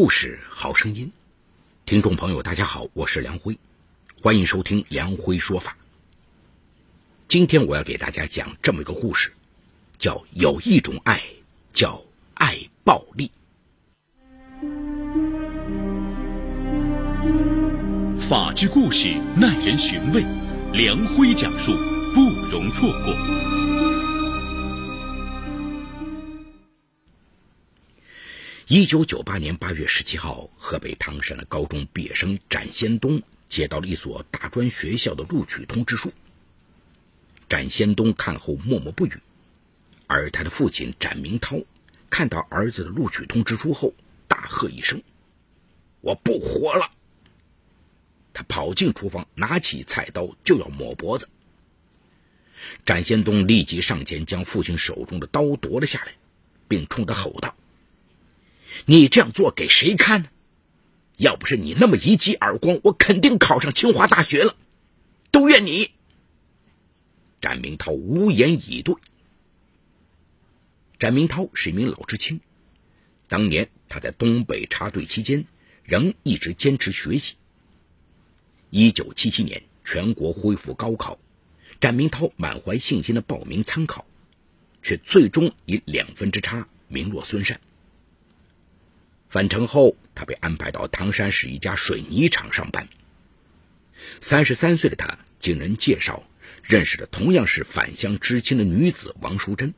故事好声音，听众朋友，大家好，我是梁辉，欢迎收听梁辉说法。今天我要给大家讲这么一个故事，叫有一种爱叫爱暴力。法治故事耐人寻味，梁辉讲述不容错过。一九九八年八月十七号，河北唐山的高中毕业生展先东接到了一所大专学校的录取通知书。展先东看后默默不语，而他的父亲展明涛看到儿子的录取通知书后，大喝一声：“我不活了！”他跑进厨房，拿起菜刀就要抹脖子。展先东立即上前将父亲手中的刀夺了下来，并冲他吼道。你这样做给谁看呢？要不是你那么一记耳光，我肯定考上清华大学了。都怨你！展明涛无言以对。展明涛是一名老知青，当年他在东北插队期间，仍一直坚持学习。一九七七年，全国恢复高考，展明涛满怀信心的报名参考，却最终以两分之差名落孙山。返程后，他被安排到唐山市一家水泥厂上班。三十三岁的他，经人介绍认识了同样是返乡知青的女子王淑珍。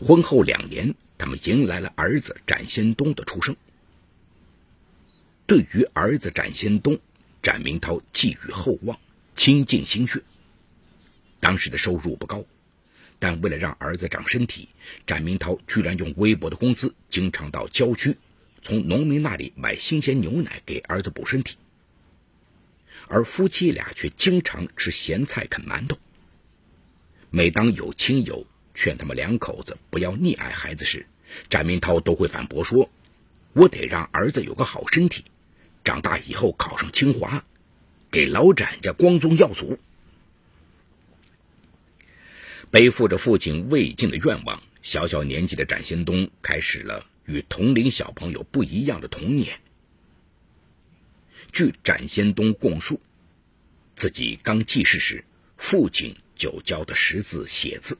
婚后两年，他们迎来了儿子展先东的出生。对于儿子展先东，展明涛寄予厚望，倾尽心血。当时的收入不高。但为了让儿子长身体，展明涛居然用微薄的工资，经常到郊区，从农民那里买新鲜牛奶给儿子补身体。而夫妻俩却经常吃咸菜、啃馒头。每当有亲友劝他们两口子不要溺爱孩子时，展明涛都会反驳说：“我得让儿子有个好身体，长大以后考上清华，给老展家光宗耀祖。”背负着父亲未尽的愿望，小小年纪的展先东开始了与同龄小朋友不一样的童年。据展先东供述，自己刚记事时，父亲就教他识字写字，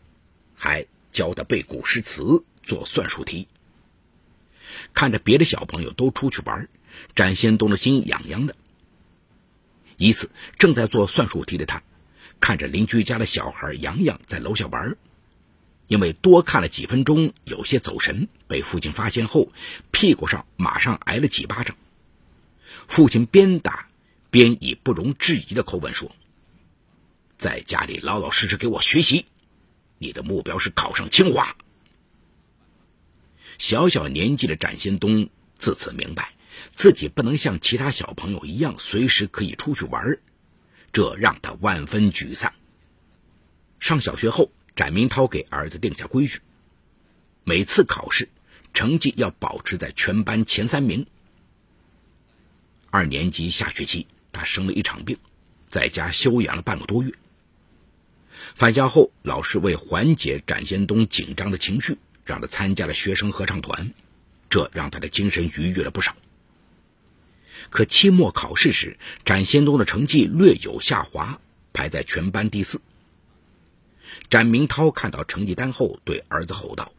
还教他背古诗词、做算术题。看着别的小朋友都出去玩，展先东的心痒痒的。一次，正在做算术题的他。看着邻居家的小孩洋洋在楼下玩，因为多看了几分钟，有些走神，被父亲发现后，屁股上马上挨了几巴掌。父亲边打边以不容置疑的口吻说：“在家里老老实实给我学习，你的目标是考上清华。”小小年纪的展先东自此明白，自己不能像其他小朋友一样随时可以出去玩。这让他万分沮丧。上小学后，展明涛给儿子定下规矩：每次考试成绩要保持在全班前三名。二年级下学期，他生了一场病，在家休养了半个多月。返校后，老师为缓解展先东紧张的情绪，让他参加了学生合唱团，这让他的精神愉悦了不少。可期末考试时，展先东的成绩略有下滑，排在全班第四。展明涛看到成绩单后，对儿子吼道：“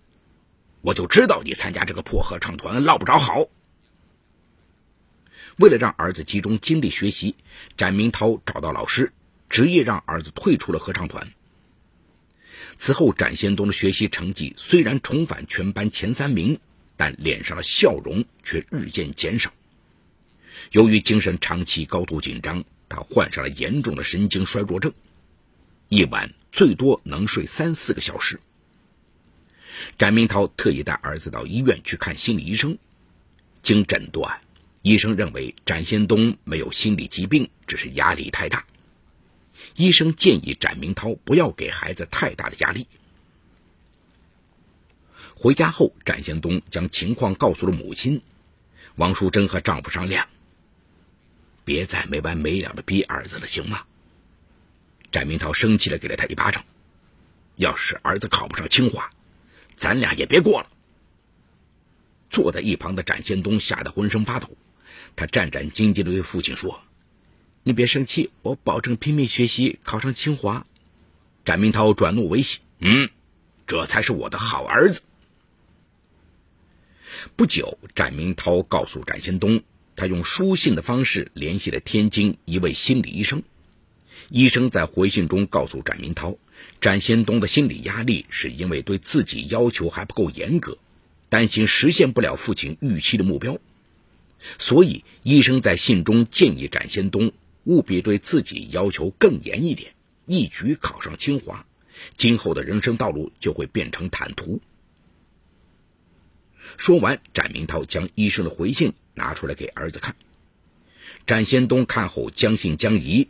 我就知道你参加这个破合唱团落不着好。”为了让儿子集中精力学习，展明涛找到老师，执意让儿子退出了合唱团。此后，展先东的学习成绩虽然重返全班前三名，但脸上的笑容却日渐减少。由于精神长期高度紧张，他患上了严重的神经衰弱症，一晚最多能睡三四个小时。展明涛特意带儿子到医院去看心理医生，经诊断，医生认为展先东没有心理疾病，只是压力太大。医生建议展明涛不要给孩子太大的压力。回家后，展先东将情况告诉了母亲王淑珍和丈夫商量。别再没完没了的逼儿子了，行吗？展明涛生气的给了他一巴掌。要是儿子考不上清华，咱俩也别过了。坐在一旁的展先东吓得浑身发抖，他战战兢兢的对父亲说：“你别生气，我保证拼命学习，考上清华。”展明涛转怒为喜：“嗯，这才是我的好儿子。”不久，展明涛告诉展先东，他用书信的方式联系了天津一位心理医生。医生在回信中告诉展明涛，展先东的心理压力是因为对自己要求还不够严格，担心实现不了父亲预期的目标，所以医生在信中建议展先东务必对自己要求更严一点，一举考上清华，今后的人生道路就会变成坦途。说完，展明涛将医生的回信拿出来给儿子看。展先东看后将信将疑，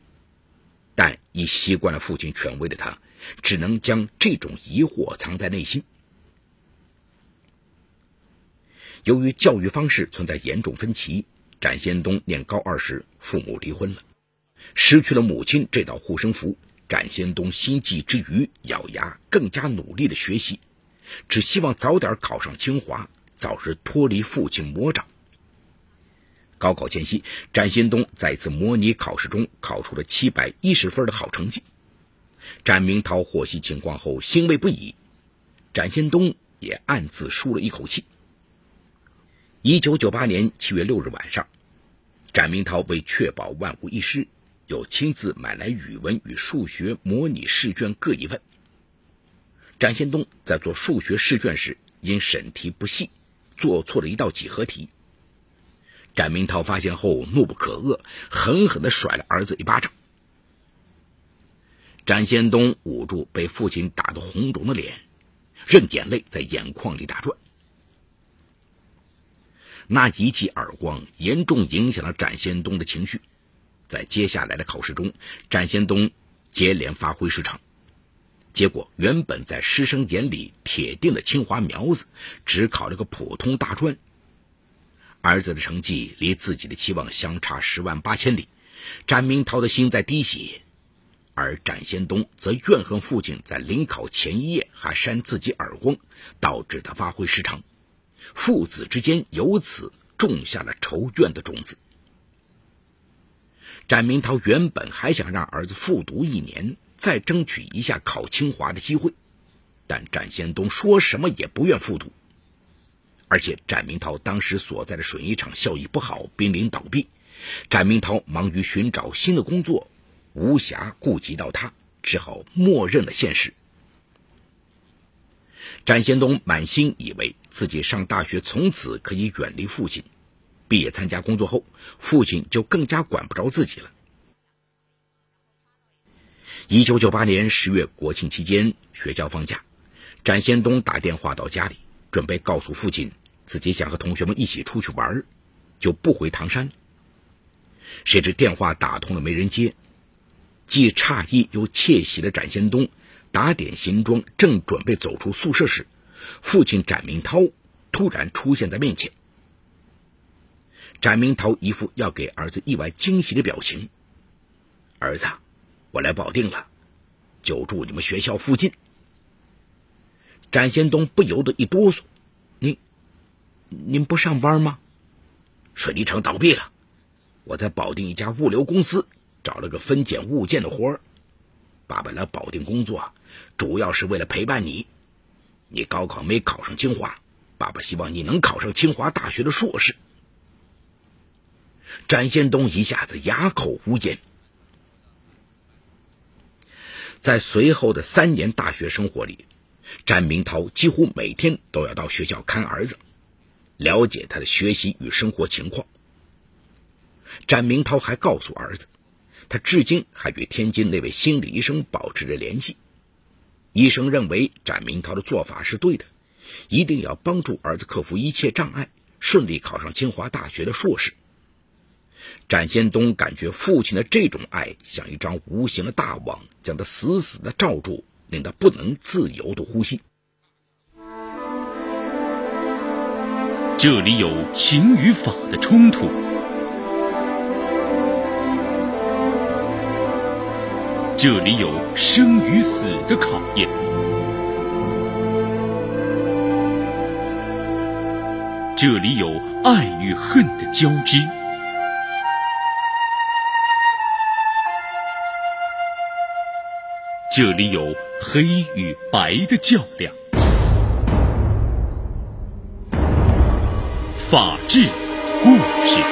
但已习惯了父亲权威的他，只能将这种疑惑藏在内心。由于教育方式存在严重分歧，展先东念高二时，父母离婚了，失去了母亲这道护身符。展先东心悸之余，咬牙更加努力的学习，只希望早点考上清华。早日脱离父亲魔掌。高考前夕，展先东在一次模拟考试中考出了七百一十分的好成绩。展明涛获悉情况后欣慰不已，展先东也暗自舒了一口气。一九九八年七月六日晚上，展明涛为确保万无一失，又亲自买来语文与数学模拟试卷各一份。展先东在做数学试卷时，因审题不细。做错了一道几何题，展明涛发现后怒不可遏，狠狠地甩了儿子一巴掌。展先东捂住被父亲打得红肿的脸，任眼泪在眼眶里打转。那一记耳光严重影响了展先东的情绪，在接下来的考试中，展先东接连发挥失常。结果，原本在师生眼里铁定的清华苗子，只考了个普通大专。儿子的成绩离自己的期望相差十万八千里，展明涛的心在滴血，而展先东则怨恨父亲在临考前一夜还扇自己耳光，导致他发挥失常，父子之间由此种下了仇怨的种子。展明涛原本还想让儿子复读一年。再争取一下考清华的机会，但展先东说什么也不愿复读。而且展明涛当时所在的水泥厂效益不好，濒临倒闭，展明涛忙于寻找新的工作，无暇顾及到他，只好默认了现实。展先东满心以为自己上大学从此可以远离父亲，毕业参加工作后，父亲就更加管不着自己了。一九九八年十月国庆期间，学校放假，展先东打电话到家里，准备告诉父亲自己想和同学们一起出去玩，就不回唐山。谁知电话打通了没人接，既诧异又窃喜的展先东打点行装，正准备走出宿舍时，父亲展明涛突然出现在面前。展明涛一副要给儿子意外惊喜的表情，儿子。我来保定了，就住你们学校附近。展先东不由得一哆嗦：“您，您不上班吗？水泥厂倒闭了，我在保定一家物流公司找了个分拣物件的活儿。爸爸来保定工作，主要是为了陪伴你。你高考没考上清华，爸爸希望你能考上清华大学的硕士。”展先东一下子哑口无言。在随后的三年大学生活里，展明涛几乎每天都要到学校看儿子，了解他的学习与生活情况。展明涛还告诉儿子，他至今还与天津那位心理医生保持着联系。医生认为展明涛的做法是对的，一定要帮助儿子克服一切障碍，顺利考上清华大学的硕士。展先东感觉父亲的这种爱像一张无形的大网，将他死死的罩住，令他不能自由的呼吸。这里有情与法的冲突，这里有生与死的考验。这里有爱与恨的交织，这里有黑与白的较量。法治故事。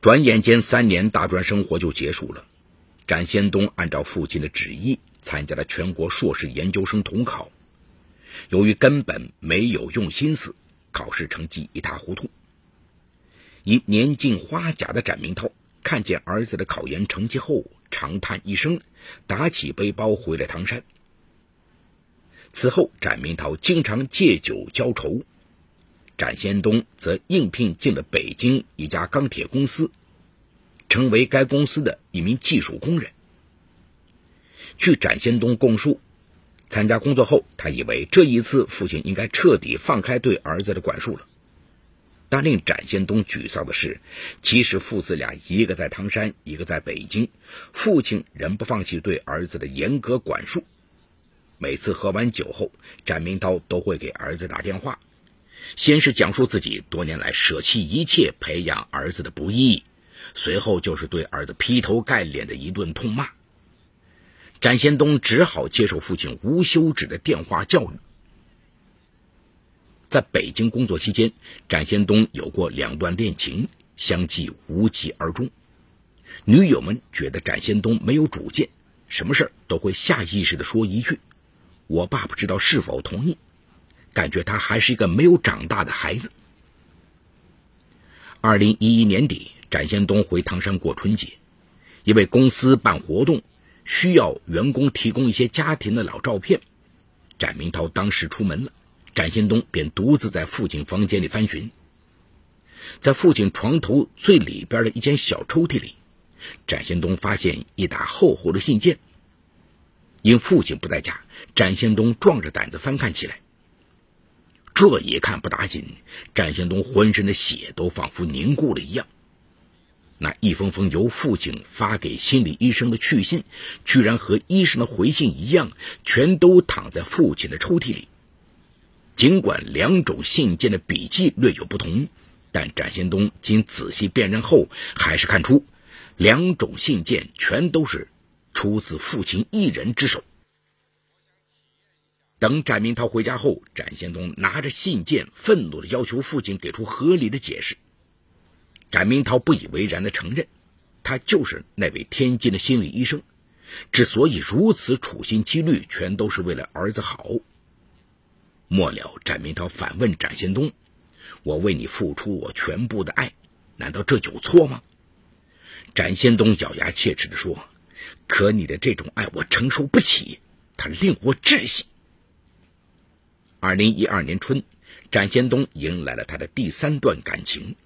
转眼间，三年大专生活就结束了。展先东按照父亲的旨意。参加了全国硕士研究生统考，由于根本没有用心思，考试成绩一塌糊涂。已年近花甲的展明涛看见儿子的考研成绩后，长叹一声，打起背包回了唐山。此后，展明涛经常借酒浇愁，展先东则应聘进了北京一家钢铁公司，成为该公司的一名技术工人。据展先东供述，参加工作后，他以为这一次父亲应该彻底放开对儿子的管束了。但令展先东沮丧的是，即使父子俩一个在唐山，一个在北京，父亲仍不放弃对儿子的严格管束。每次喝完酒后，展明涛都会给儿子打电话，先是讲述自己多年来舍弃一切培养儿子的不易，随后就是对儿子劈头盖脸的一顿痛骂。展先东只好接受父亲无休止的电话教育。在北京工作期间，展先东有过两段恋情，相继无疾而终。女友们觉得展先东没有主见，什么事都会下意识的说一句：“我爸不知道是否同意。”感觉他还是一个没有长大的孩子。二零一一年底，展先东回唐山过春节，因为公司办活动。需要员工提供一些家庭的老照片，展明涛当时出门了，展先东便独自在父亲房间里翻寻，在父亲床头最里边的一间小抽屉里，展先东发现一沓厚厚的信件。因父亲不在家，展先东壮着胆子翻看起来。这一看不打紧，展先东浑身的血都仿佛凝固了一样。那一封封由父亲发给心理医生的去信，居然和医生的回信一样，全都躺在父亲的抽屉里。尽管两种信件的笔迹略有不同，但展先东经仔细辨认后，还是看出两种信件全都是出自父亲一人之手。等展明涛回家后，展先东拿着信件，愤怒的要求父亲给出合理的解释。展明涛不以为然的承认，他就是那位天津的心理医生，之所以如此处心积虑，全都是为了儿子好。末了，展明涛反问展先东：“我为你付出我全部的爱，难道这有错吗？”展先东咬牙切齿地说：“可你的这种爱我承受不起，它令我窒息。”二零一二年春，展先东迎来了他的第三段感情。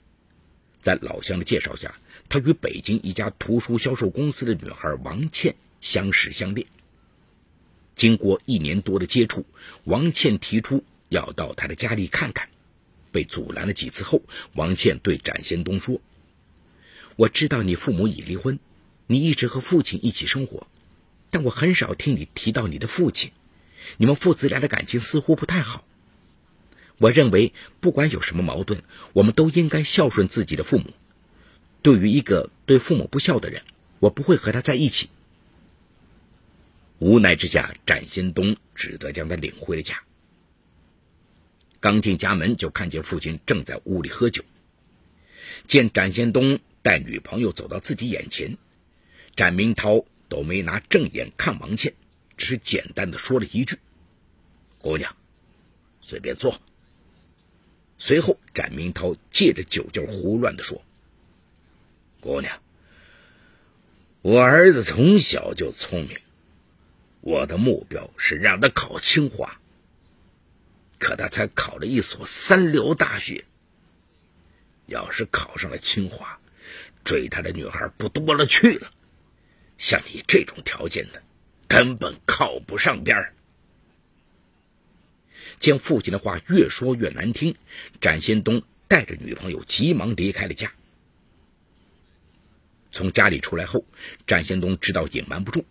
在老乡的介绍下，他与北京一家图书销售公司的女孩王倩相识相恋。经过一年多的接触，王倩提出要到他的家里看看，被阻拦了几次后，王倩对展先东说：“我知道你父母已离婚，你一直和父亲一起生活，但我很少听你提到你的父亲，你们父子俩的感情似乎不太好。”我认为，不管有什么矛盾，我们都应该孝顺自己的父母。对于一个对父母不孝的人，我不会和他在一起。无奈之下，展先东只得将他领回了家。刚进家门，就看见父亲正在屋里喝酒。见展先东带女朋友走到自己眼前，展明涛都没拿正眼看王倩，只是简单的说了一句：“姑娘，随便坐。”随后，展明涛借着酒劲胡乱的说：“姑娘，我儿子从小就聪明，我的目标是让他考清华。可他才考了一所三流大学，要是考上了清华，追他的女孩不多了去了。像你这种条件的，根本靠不上边儿。”见父亲的话越说越难听，展先东带着女朋友急忙离开了家。从家里出来后，展先东知道隐瞒不住，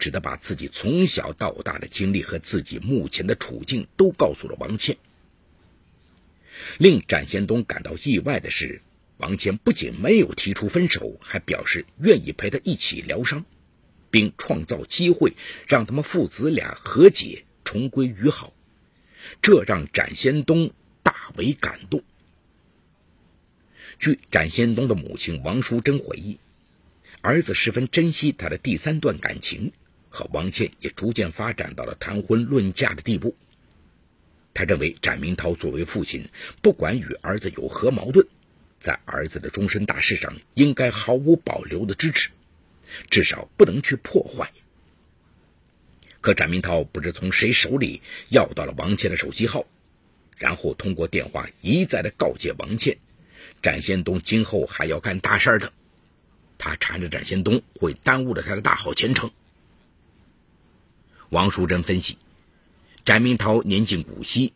只得把自己从小到大的经历和自己目前的处境都告诉了王倩。令展先东感到意外的是，王倩不仅没有提出分手，还表示愿意陪他一起疗伤，并创造机会让他们父子俩和解，重归于好。这让展先东大为感动。据展先东的母亲王淑珍回忆，儿子十分珍惜他的第三段感情，和王倩也逐渐发展到了谈婚论嫁的地步。他认为展明涛作为父亲，不管与儿子有何矛盾，在儿子的终身大事上应该毫无保留的支持，至少不能去破坏。可展明涛不知从谁手里要到了王倩的手机号，然后通过电话一再的告诫王倩，展先东今后还要干大事的，他缠着展先东会耽误了他的大好前程。王淑珍分析。翟明涛年近古稀，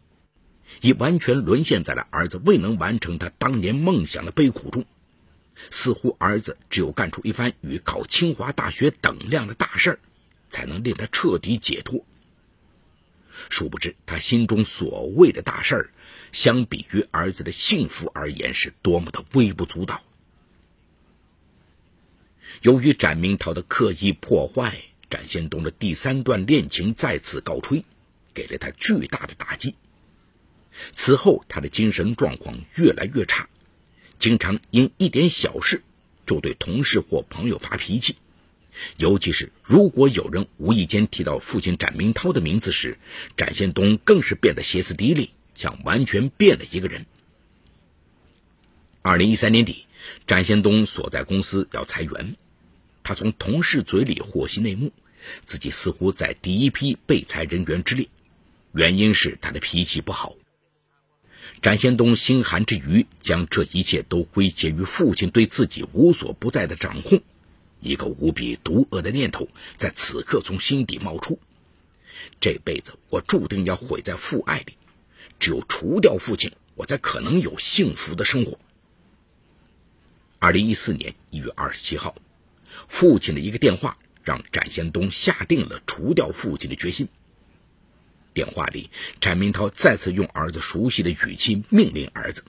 已完全沦陷在了儿子未能完成他当年梦想的悲苦中。似乎儿子只有干出一番与考清华大学等量的大事儿，才能令他彻底解脱。殊不知，他心中所谓的大事儿，相比于儿子的幸福而言，是多么的微不足道。由于展明涛的刻意破坏，展先东的第三段恋情再次告吹。给了他巨大的打击。此后，他的精神状况越来越差，经常因一点小事就对同事或朋友发脾气。尤其是如果有人无意间提到父亲展明涛的名字时，展先东更是变得歇斯底里，像完全变了一个人。二零一三年底，展先东所在公司要裁员，他从同事嘴里获悉内幕，自己似乎在第一批被裁人员之列。原因是他的脾气不好。展先东心寒之余，将这一切都归结于父亲对自己无所不在的掌控。一个无比毒恶的念头在此刻从心底冒出：这辈子我注定要毁在父爱里，只有除掉父亲，我才可能有幸福的生活。二零一四年一月二十七号，父亲的一个电话让展先东下定了除掉父亲的决心。电话里，展明涛再次用儿子熟悉的语气命令儿子：“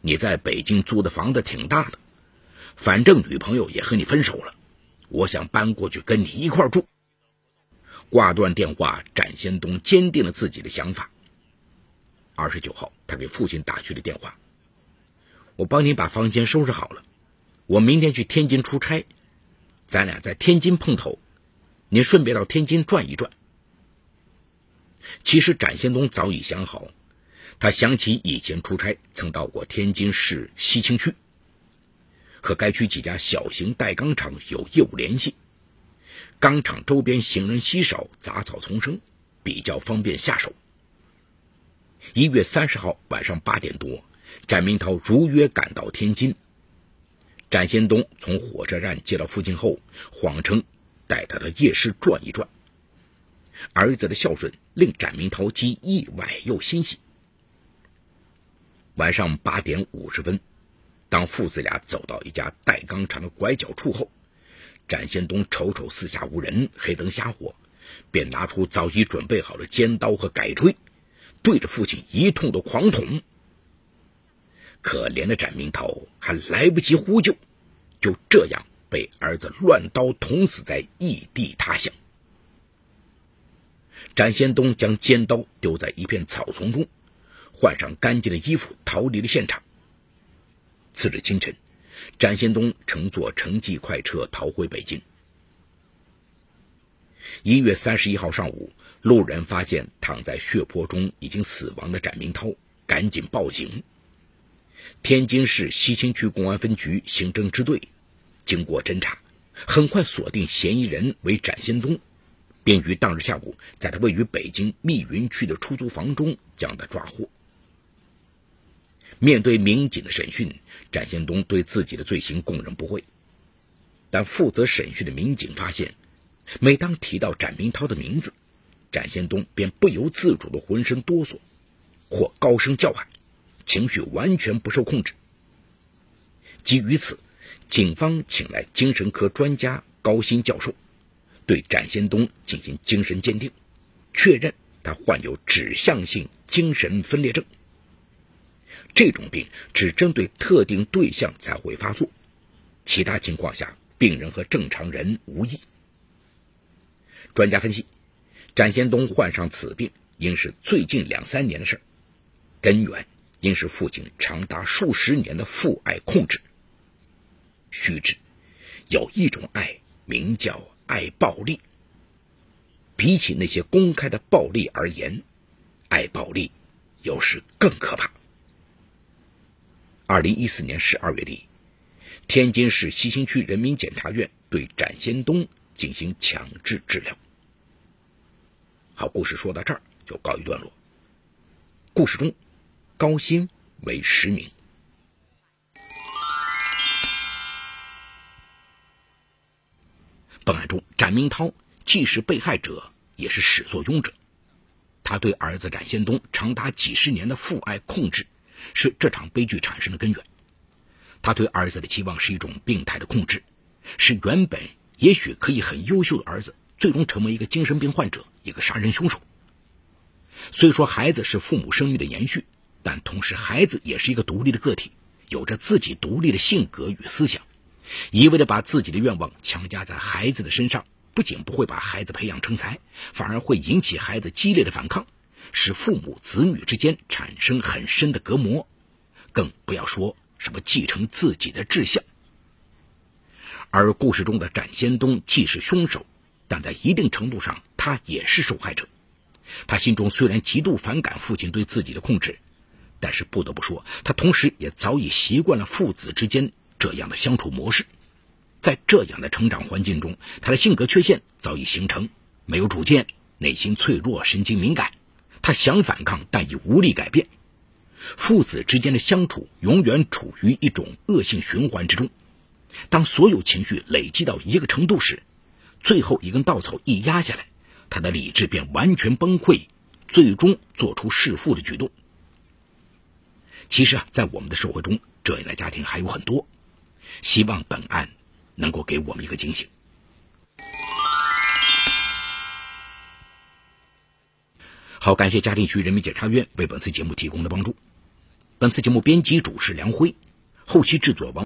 你在北京租的房子挺大的，反正女朋友也和你分手了，我想搬过去跟你一块住。”挂断电话，展先东坚定了自己的想法。二十九号，他给父亲打去了电话：“我帮你把房间收拾好了，我明天去天津出差，咱俩在天津碰头，你顺便到天津转一转。”其实展先东早已想好，他想起以前出差曾到过天津市西青区，和该区几家小型代钢厂有业务联系，钢厂周边行人稀少，杂草丛生，比较方便下手。一月三十号晚上八点多，展明涛如约赶到天津。展先东从火车站接到父亲后，谎称带他到夜市转一转。儿子的孝顺令展明涛既意外又欣喜。晚上八点五十分，当父子俩走到一家带钢厂的拐角处后，展先东瞅瞅四下无人，黑灯瞎火，便拿出早已准备好的尖刀和改锥，对着父亲一通的狂捅。可怜的展明涛还来不及呼救，就这样被儿子乱刀捅死在异地他乡。展先东将尖刀丢在一片草丛中，换上干净的衣服逃离了现场。次日清晨，展先东乘坐城际快车逃回北京。一月三十一号上午，路人发现躺在血泊中已经死亡的展明涛，赶紧报警。天津市西青区公安分局刑侦支队经过侦查，很快锁定嫌疑人为展先东。并于当日下午，在他位于北京密云区的出租房中将他抓获。面对民警的审讯，展先东对自己的罪行供认不讳。但负责审讯的民警发现，每当提到展明涛的名字，展先东便不由自主的浑身哆嗦，或高声叫喊，情绪完全不受控制。基于此，警方请来精神科专家高鑫教授。对展先东进行精神鉴定，确认他患有指向性精神分裂症。这种病只针对特定对象才会发作，其他情况下病人和正常人无异。专家分析，展先东患上此病应是最近两三年的事根源因是父亲长达数十年的父爱控制。须知，有一种爱名叫爱暴力。比起那些公开的暴力而言，爱暴力有时更可怕。二零一四年十二月底，天津市西青区人民检察院对展先东进行强制治疗。好，故事说到这儿就告一段落。故事中，高薪为实名。本案中，展明涛既是被害者，也是始作俑者。他对儿子展先东长达几十年的父爱控制，是这场悲剧产生的根源。他对儿子的期望是一种病态的控制，使原本也许可以很优秀的儿子，最终成为一个精神病患者，一个杀人凶手。虽说孩子是父母生育的延续，但同时孩子也是一个独立的个体，有着自己独立的性格与思想。一味的把自己的愿望强加在孩子的身上，不仅不会把孩子培养成才，反而会引起孩子激烈的反抗，使父母子女之间产生很深的隔膜，更不要说什么继承自己的志向。而故事中的展先东既是凶手，但在一定程度上，他也是受害者。他心中虽然极度反感父亲对自己的控制，但是不得不说，他同时也早已习惯了父子之间。这样的相处模式，在这样的成长环境中，他的性格缺陷早已形成，没有主见，内心脆弱，神经敏感。他想反抗，但已无力改变。父子之间的相处永远处于一种恶性循环之中。当所有情绪累积到一个程度时，最后一根稻草一压下来，他的理智便完全崩溃，最终做出弑父的举动。其实啊，在我们的社会中，这样的家庭还有很多。希望本案能够给我们一个警醒。好，感谢嘉定区人民检察院为本次节目提供的帮助。本次节目编辑主持梁辉，后期制作王。